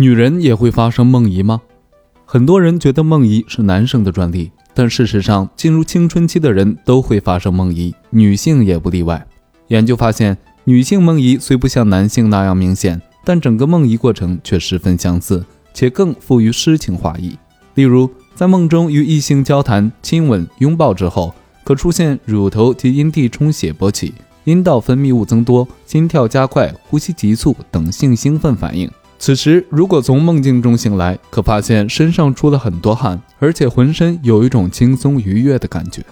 女人也会发生梦遗吗？很多人觉得梦遗是男生的专利，但事实上，进入青春期的人都会发生梦遗，女性也不例外。研究发现，女性梦遗虽不像男性那样明显，但整个梦遗过程却十分相似，且更富于诗情画意。例如，在梦中与异性交谈、亲吻、拥抱之后，可出现乳头及阴蒂充血勃起、阴道分泌物增多、心跳加快、呼吸急促等性兴奋反应。此时，如果从梦境中醒来，可发现身上出了很多汗，而且浑身有一种轻松愉悦的感觉。